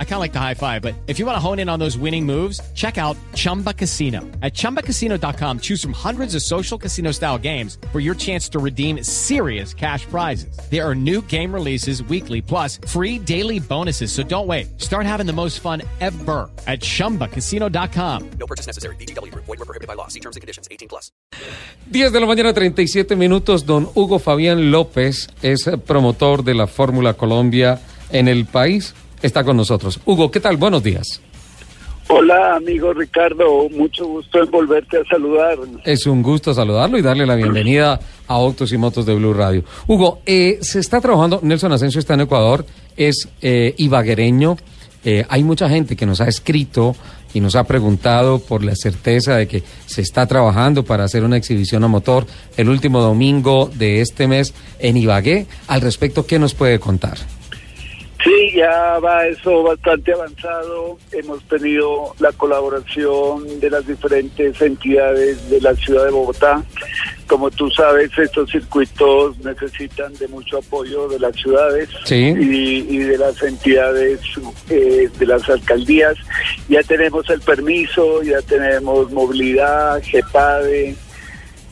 I kind of like the high five, but if you want to hone in on those winning moves, check out Chumba Casino. At ChumbaCasino.com, choose from hundreds of social casino style games for your chance to redeem serious cash prizes. There are new game releases weekly, plus free daily bonuses. So don't wait. Start having the most fun ever at ChumbaCasino.com. No purchase necessary. BGW. Void were prohibited by law. See terms and conditions. 18 plus. 10 de la mañana, 37 minutos. Don Hugo Fabián López es promotor de la Fórmula Colombia en el país. Está con nosotros. Hugo, ¿qué tal? Buenos días. Hola, amigo Ricardo. Mucho gusto en volverte a saludar. Es un gusto saludarlo y darle la bienvenida a Autos y Motos de Blue Radio. Hugo, eh, se está trabajando, Nelson Asensio está en Ecuador, es eh, ibaguereño. Eh, hay mucha gente que nos ha escrito y nos ha preguntado por la certeza de que se está trabajando para hacer una exhibición a motor el último domingo de este mes en Ibagué. Al respecto, ¿qué nos puede contar? Sí, ya va eso bastante avanzado. Hemos tenido la colaboración de las diferentes entidades de la ciudad de Bogotá. Como tú sabes, estos circuitos necesitan de mucho apoyo de las ciudades y, de las entidades eh, de las alcaldías. Ya tenemos el permiso, ya tenemos movilidad, GEPADE,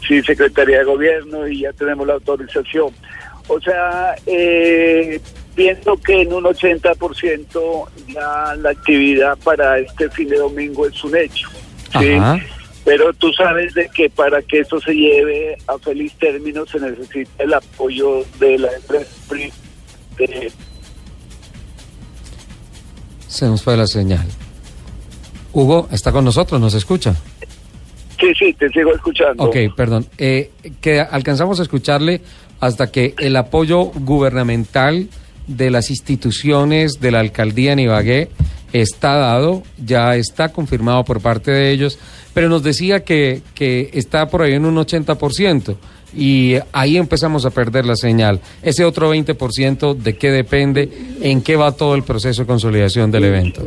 sí, Secretaría de Gobierno y ya tenemos la autorización. O sea, eh, pienso que en un 80% ya la actividad para este fin de domingo es un hecho. ¿sí? Pero tú sabes de que para que esto se lleve a feliz término se necesita el apoyo de la empresa. Se nos fue la señal. Hugo, ¿está con nosotros? ¿Nos escucha? Sí, sí, te sigo escuchando. Ok, perdón. Eh, que alcanzamos a escucharle hasta que el apoyo gubernamental de las instituciones de la alcaldía en Ibagué está dado, ya está confirmado por parte de ellos, pero nos decía que, que está por ahí en un 80% y ahí empezamos a perder la señal. Ese otro 20% de qué depende, en qué va todo el proceso de consolidación del evento.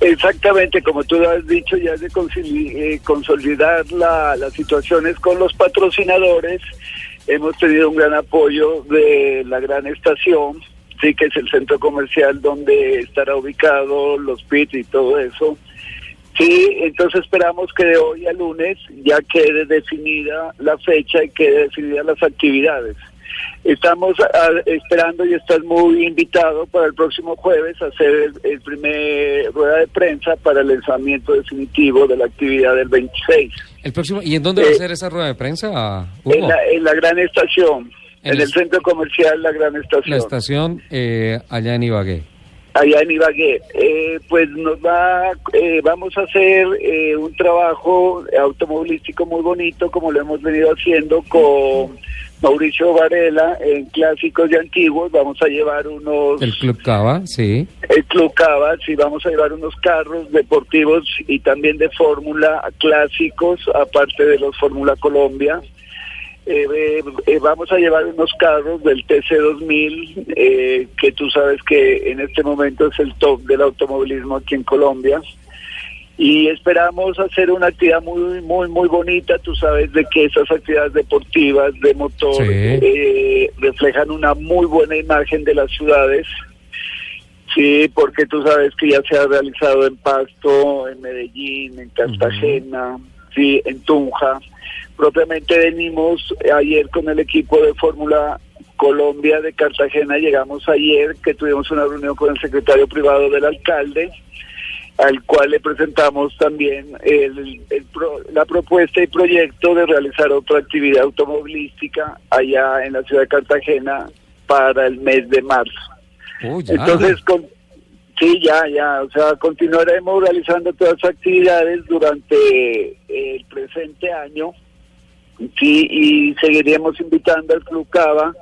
Exactamente, como tú has dicho, ya de eh, consolidar la, las situaciones con los patrocinadores. Hemos tenido un gran apoyo de la gran estación, sí que es el centro comercial donde estará ubicado los pits y todo eso. Sí, entonces esperamos que de hoy a lunes ya quede definida la fecha y quede definidas las actividades. Estamos esperando y estás muy invitado para el próximo jueves a hacer el, primer rueda de prensa para el lanzamiento definitivo de la actividad del 26. El próximo, ¿Y en dónde va a eh, ser esa rueda de prensa? En la, en la gran estación. En, el, centro comercial La Gran Estación. La estación eh, allá en Ibagué. Allá en Ibagué. Eh, pues nos va, eh, vamos a hacer un trabajo automovilístico muy bonito, como lo hemos venido haciendo con Mauricio Varela en clásicos y antiguos. Vamos a llevar unos. El Club Cava, sí. El Club Cava, sí, vamos a llevar unos carros deportivos y también de Fórmula clásicos, aparte de los Fórmula Colombia. Eh, eh, vamos a llevar unos carros del TC2000, eh, que tú sabes que en este momento es el top del automovilismo aquí en Colombia. Y esperamos hacer una actividad muy, muy, muy bonita. Tú sabes de que esas actividades deportivas de motor reflejan una muy buena imagen de las ciudades. Sí, porque tú sabes que ya se ha realizado en Pasto, en Medellín, en Cartagena, sí, en Tunja Propiamente venimos ayer con el equipo de Fórmula Colombia de Cartagena, llegamos ayer que tuvimos una reunión con el secretario privado del alcalde, al cual le presentamos también la propuesta y proyecto de realizar otra actividad automovilística allá en la ciudad de Cartagena para el mes de marzo. Oh, Entonces, con, sí, ya, ya, o sea, continuaremos realizando todas las actividades durante el presente año Sí, y seguiremos invitando al Club Cava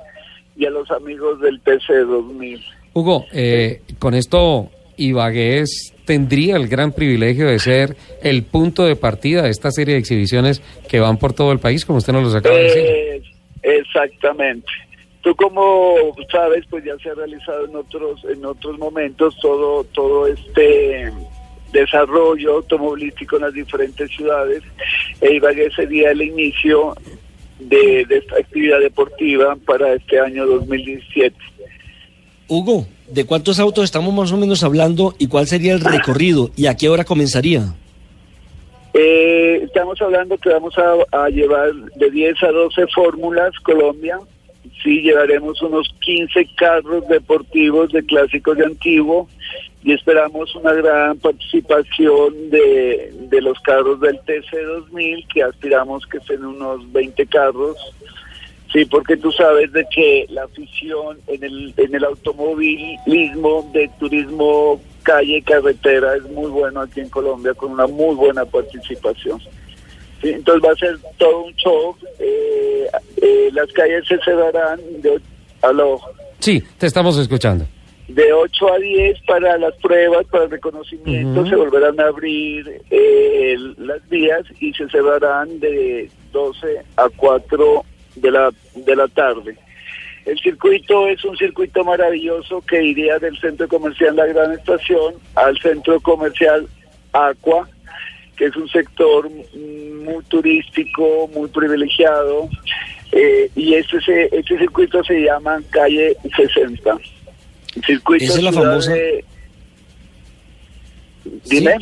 y a los amigos del PC 2000. Hugo, eh, con esto Ibagués tendría el gran privilegio de ser el punto de partida de esta serie de exhibiciones que van por todo el país, como usted nos lo acaba de decir. exactamente. Tú como sabes, pues ya se ha realizado en otros en otros momentos todo todo este desarrollo automovilístico en las diferentes ciudades. E Ibagué sería el inicio de, de esta actividad deportiva para este año 2017. Hugo, ¿de cuántos autos estamos más o menos hablando y cuál sería el recorrido y a qué hora comenzaría? Eh, estamos hablando que vamos a, a llevar de 10 a 12 fórmulas Colombia. Sí, llevaremos unos 15 carros deportivos de clásicos de antiguo y esperamos una gran participación de, de los carros del TC2000 que aspiramos que sean unos 20 carros. Sí, porque tú sabes de que la afición en el, en el automovilismo de turismo calle, carretera, es muy bueno aquí en Colombia con una muy buena participación. Sí, entonces va a ser todo un show. Eh, eh, las calles se cerrarán de, aló, Sí, te estamos escuchando. De 8 a 10 para las pruebas, para el reconocimiento. Se volverán a abrir eh, las vías y se cerrarán de 12 a 4 de la, de la tarde. El circuito es un circuito maravilloso que iría del centro comercial La Gran Estación al centro comercial Aqua, que es un sector muy turístico, muy privilegiado. eh, y este, este circuito se llama Calle 60. Circuito Esa es la famosa- de- Dime.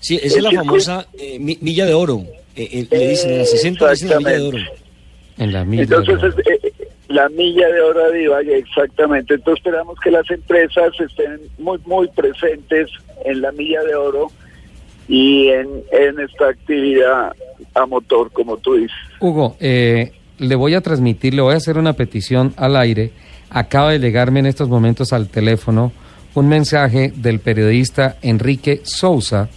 Sí, esa es la circuito- famosa eh, mi- milla de oro. Eh, eh, le dicen a la 60 le dicen la milla de oro. En la milla. Entonces, de- es, eh, la milla de oro de Ibagué, exactamente. Entonces, esperamos que las empresas estén muy, muy presentes en la milla de oro y en, en esta actividad a motor, como tú dices. Hugo, eh, le voy a transmitir, le voy a hacer una petición al aire. Acaba de llegarme en estos momentos al teléfono un mensaje del periodista Enrique Sousa,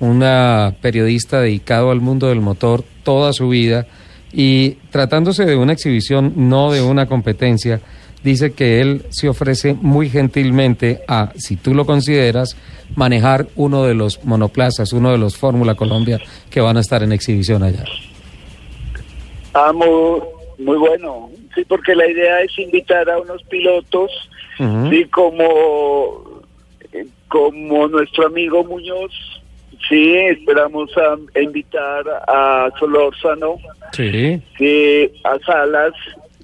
una periodista dedicado al mundo del motor toda su vida y tratándose de una exhibición, no de una competencia, dice que él se ofrece muy gentilmente a, si tú lo consideras, manejar uno de los monoplazas, uno de los Fórmula Colombia que van a estar en exhibición allá. Ah, muy, muy bueno. Sí, porque la idea es invitar a unos pilotos, sí, como, eh, como nuestro amigo Muñoz. Sí, esperamos a, a invitar a Solórzano, Sí. sí, a Salas,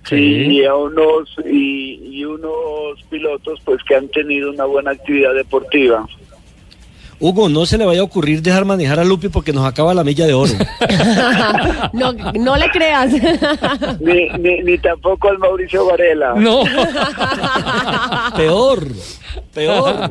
sí, Sí. y a unos y, y unos pilotos pues que han tenido una buena actividad deportiva. Hugo, no se le vaya a ocurrir dejar manejar a Lupi porque nos acaba la milla de oro. no, no le creas. Ni, ni, ni tampoco al Mauricio Varela. No. peor, peor.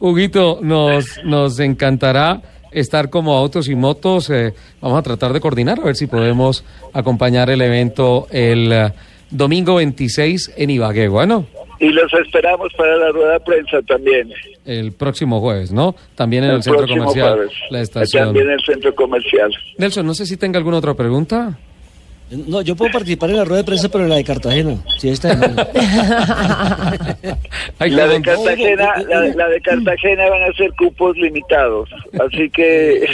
Huguito, nos, nos encantará estar como autos y motos. eh, vamos a tratar de coordinar a ver si podemos acompañar el evento el eh, domingo 26 en Ibagué. Bueno, Y los esperamos para la rueda de prensa también. el próximo jueves, ¿no? También en el, el centro próximo comercial, jueves. la estación. También en el centro comercial. Nelson, no sé si tenga alguna otra pregunta. No, yo puedo participar en la rueda de prensa, pero en la de Cartagena. Sí, esta es mala. Hay La de Cartagena, la, la de Cartagena van a ser cupos limitados. Así que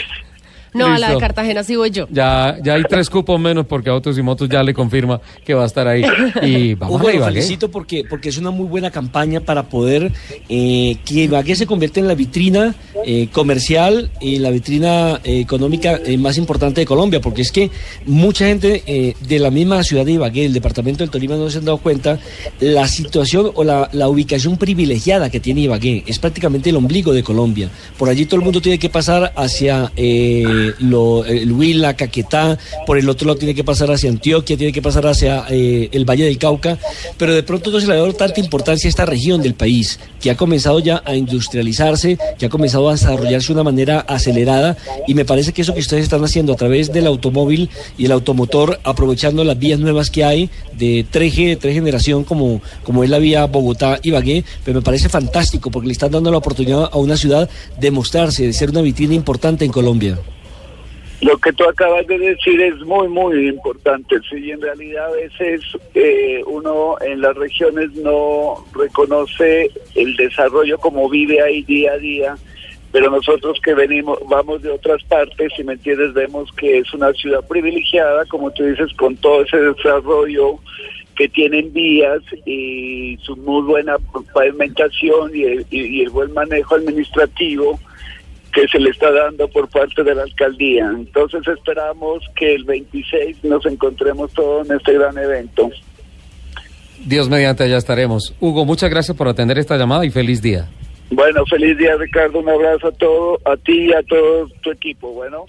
No, a la de. Cartagena sí voy yo. Ya, ya hay tres cupos menos porque Autos y Motos ya le confirma que va a estar ahí. Y vamos Hugo, a Ibagué. felicito porque, porque es una muy buena campaña para poder eh, que Ibagué se convierta en la vitrina eh, comercial y la vitrina eh, económica eh, más importante de Colombia, porque es que mucha gente eh, de la misma ciudad de Ibagué, el departamento del Tolima, no se han dado cuenta la situación o la, la ubicación privilegiada que tiene Ibagué. Es prácticamente el ombligo de Colombia. Por allí todo el mundo tiene que pasar hacia eh, el Huila, Caquetá, por el otro lado tiene que pasar hacia Antioquia, tiene que pasar hacia eh, el Valle del Cauca, pero de pronto no se le ha dado tanta importancia a esta región del país, que ha comenzado ya a industrializarse, que ha comenzado a desarrollarse de una manera acelerada, y me parece que eso que ustedes están haciendo a través del automóvil y el automotor, aprovechando las vías nuevas que hay de 3G, de tres generación, como, como es la vía Bogotá-Ibagué, pero me parece fantástico porque le están dando la oportunidad a una ciudad de mostrarse, de ser una vitrina importante en Colombia. Lo que tú acabas de decir es muy, muy importante. Sí, en realidad a veces eh, uno en las regiones no reconoce el desarrollo como vive ahí día a día, pero nosotros que venimos, vamos de otras partes, si me entiendes, vemos que es una ciudad privilegiada, como tú dices, con todo ese desarrollo que tienen vías y su muy buena pavimentación y el, y- y el buen manejo administrativo que se le está dando por parte de la alcaldía. Entonces esperamos que el 26 nos encontremos todos en este gran evento. Dios mediante, allá estaremos. Hugo, muchas gracias por atender esta llamada y feliz día. Bueno, feliz día Ricardo, un abrazo a todo, a ti y a todo tu equipo. Bueno.